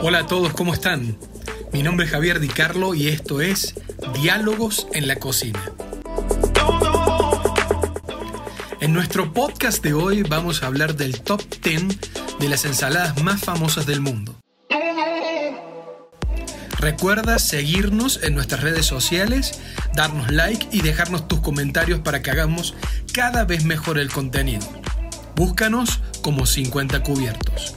Hola a todos, ¿cómo están? Mi nombre es Javier Di Carlo y esto es Diálogos en la Cocina. En nuestro podcast de hoy vamos a hablar del top 10 de las ensaladas más famosas del mundo. Recuerda seguirnos en nuestras redes sociales, darnos like y dejarnos tus comentarios para que hagamos cada vez mejor el contenido. Búscanos como 50 cubiertos.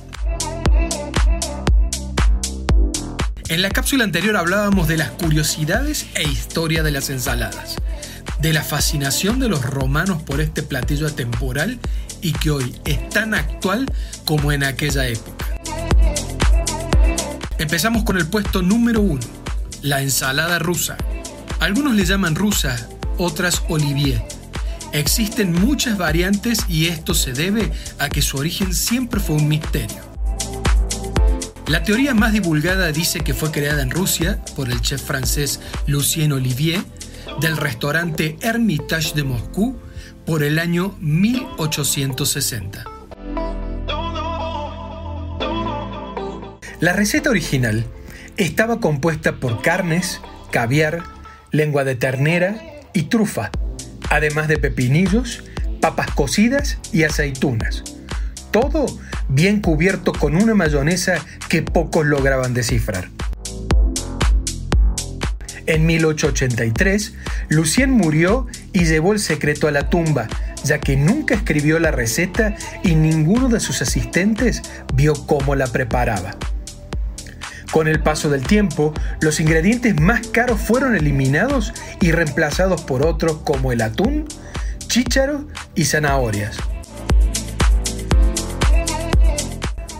En la cápsula anterior hablábamos de las curiosidades e historia de las ensaladas, de la fascinación de los romanos por este platillo atemporal y que hoy es tan actual como en aquella época. Empezamos con el puesto número uno, la ensalada rusa. Algunos le llaman rusa, otras olivier. Existen muchas variantes y esto se debe a que su origen siempre fue un misterio. La teoría más divulgada dice que fue creada en Rusia por el chef francés Lucien Olivier del restaurante Hermitage de Moscú por el año 1860. La receta original estaba compuesta por carnes, caviar, lengua de ternera y trufa, además de pepinillos, papas cocidas y aceitunas. Todo bien cubierto con una mayonesa que pocos lograban descifrar. En 1883, Lucien murió y llevó el secreto a la tumba, ya que nunca escribió la receta y ninguno de sus asistentes vio cómo la preparaba. Con el paso del tiempo, los ingredientes más caros fueron eliminados y reemplazados por otros como el atún, chícharo y zanahorias.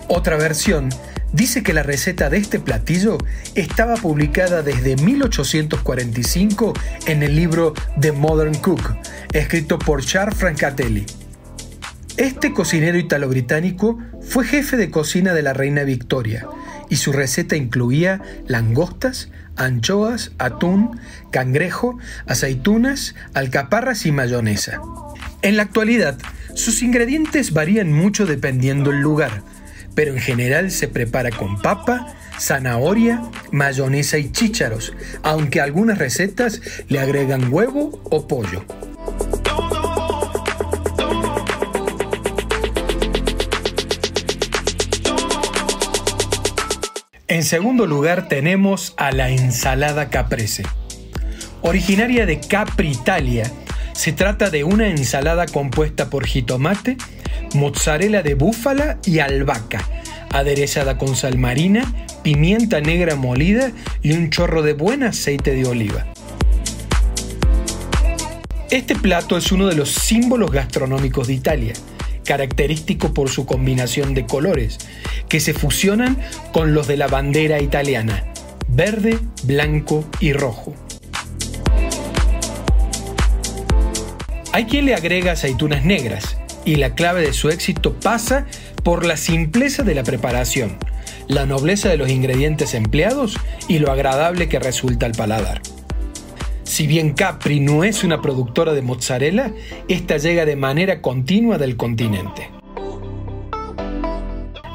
Otra versión dice que la receta de este platillo estaba publicada desde 1845 en el libro The Modern Cook, escrito por Charles Francatelli. Este cocinero italo-británico fue jefe de cocina de la reina Victoria y su receta incluía langostas, anchoas, atún, cangrejo, aceitunas, alcaparras y mayonesa. En la actualidad, sus ingredientes varían mucho dependiendo el lugar pero en general se prepara con papa, zanahoria, mayonesa y chícharos, aunque algunas recetas le agregan huevo o pollo. En segundo lugar tenemos a la ensalada caprese. Originaria de Capri, Italia, se trata de una ensalada compuesta por jitomate, mozzarella de búfala y albahaca, aderezada con sal marina, pimienta negra molida y un chorro de buen aceite de oliva. Este plato es uno de los símbolos gastronómicos de Italia, característico por su combinación de colores, que se fusionan con los de la bandera italiana, verde, blanco y rojo. Hay quien le agrega aceitunas negras, y la clave de su éxito pasa por la simpleza de la preparación, la nobleza de los ingredientes empleados y lo agradable que resulta al paladar. Si bien Capri no es una productora de mozzarella, esta llega de manera continua del continente.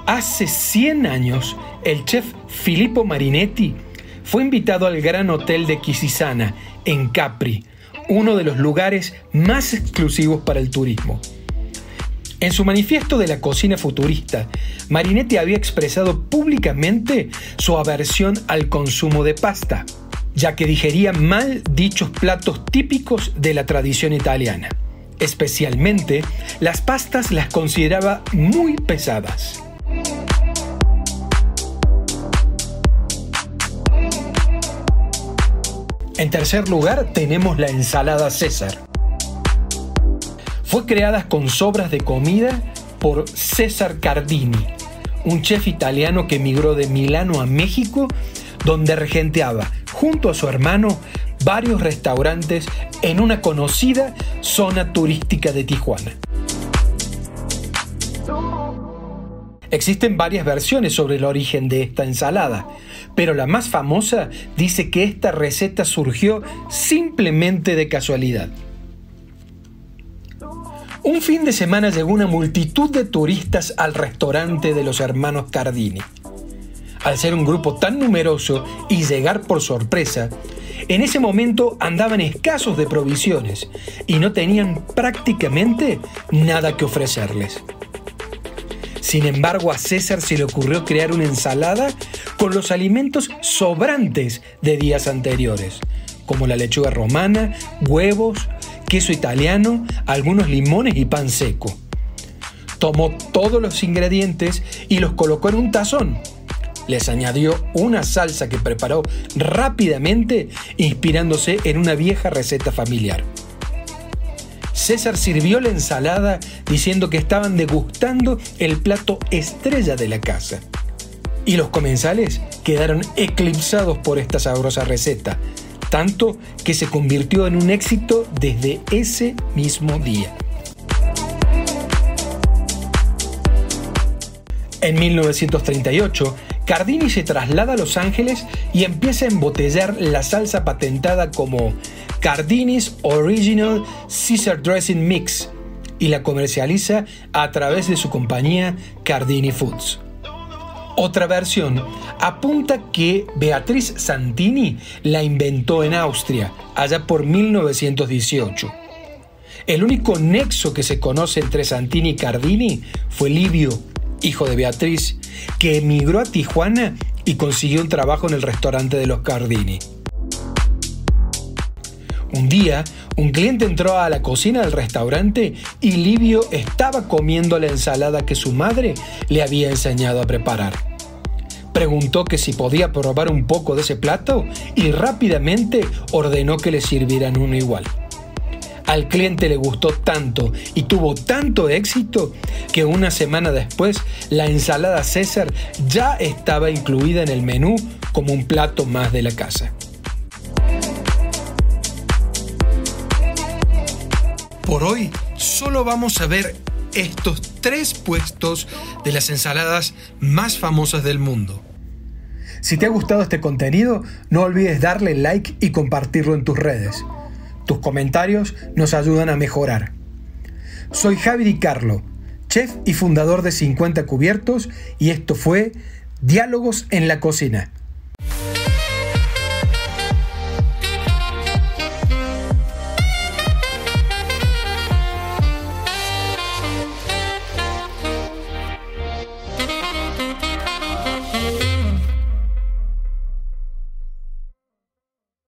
Hace 100 años, el chef Filippo Marinetti fue invitado al Gran Hotel de Quisisana, en Capri, uno de los lugares más exclusivos para el turismo. En su manifiesto de la cocina futurista, Marinetti había expresado públicamente su aversión al consumo de pasta, ya que digería mal dichos platos típicos de la tradición italiana. Especialmente, las pastas las consideraba muy pesadas. En tercer lugar tenemos la ensalada César fue creada con sobras de comida por César Cardini, un chef italiano que emigró de Milano a México, donde regenteaba, junto a su hermano, varios restaurantes en una conocida zona turística de Tijuana. Existen varias versiones sobre el origen de esta ensalada, pero la más famosa dice que esta receta surgió simplemente de casualidad. Un fin de semana llegó una multitud de turistas al restaurante de los hermanos Cardini. Al ser un grupo tan numeroso y llegar por sorpresa, en ese momento andaban escasos de provisiones y no tenían prácticamente nada que ofrecerles. Sin embargo, a César se le ocurrió crear una ensalada con los alimentos sobrantes de días anteriores, como la lechuga romana, huevos, queso italiano, algunos limones y pan seco. Tomó todos los ingredientes y los colocó en un tazón. Les añadió una salsa que preparó rápidamente inspirándose en una vieja receta familiar. César sirvió la ensalada diciendo que estaban degustando el plato estrella de la casa. Y los comensales quedaron eclipsados por esta sabrosa receta, tanto que se convirtió en un éxito desde ese mismo día. En 1938, Cardini se traslada a Los Ángeles y empieza a embotellar la salsa patentada como Cardini's Original Caesar Dressing Mix y la comercializa a través de su compañía Cardini Foods. Otra versión apunta que Beatriz Santini la inventó en Austria, allá por 1918. El único nexo que se conoce entre Santini y Cardini fue Livio, hijo de Beatriz, que emigró a Tijuana y consiguió un trabajo en el restaurante de los Cardini. Un día, un cliente entró a la cocina del restaurante y Livio estaba comiendo la ensalada que su madre le había enseñado a preparar. Preguntó que si podía probar un poco de ese plato y rápidamente ordenó que le sirvieran uno igual. Al cliente le gustó tanto y tuvo tanto éxito que una semana después la ensalada César ya estaba incluida en el menú como un plato más de la casa. Por hoy solo vamos a ver estos tres puestos de las ensaladas más famosas del mundo. Si te ha gustado este contenido, no olvides darle like y compartirlo en tus redes. Tus comentarios nos ayudan a mejorar. Soy Javi Di Carlo, chef y fundador de 50 Cubiertos, y esto fue Diálogos en la Cocina.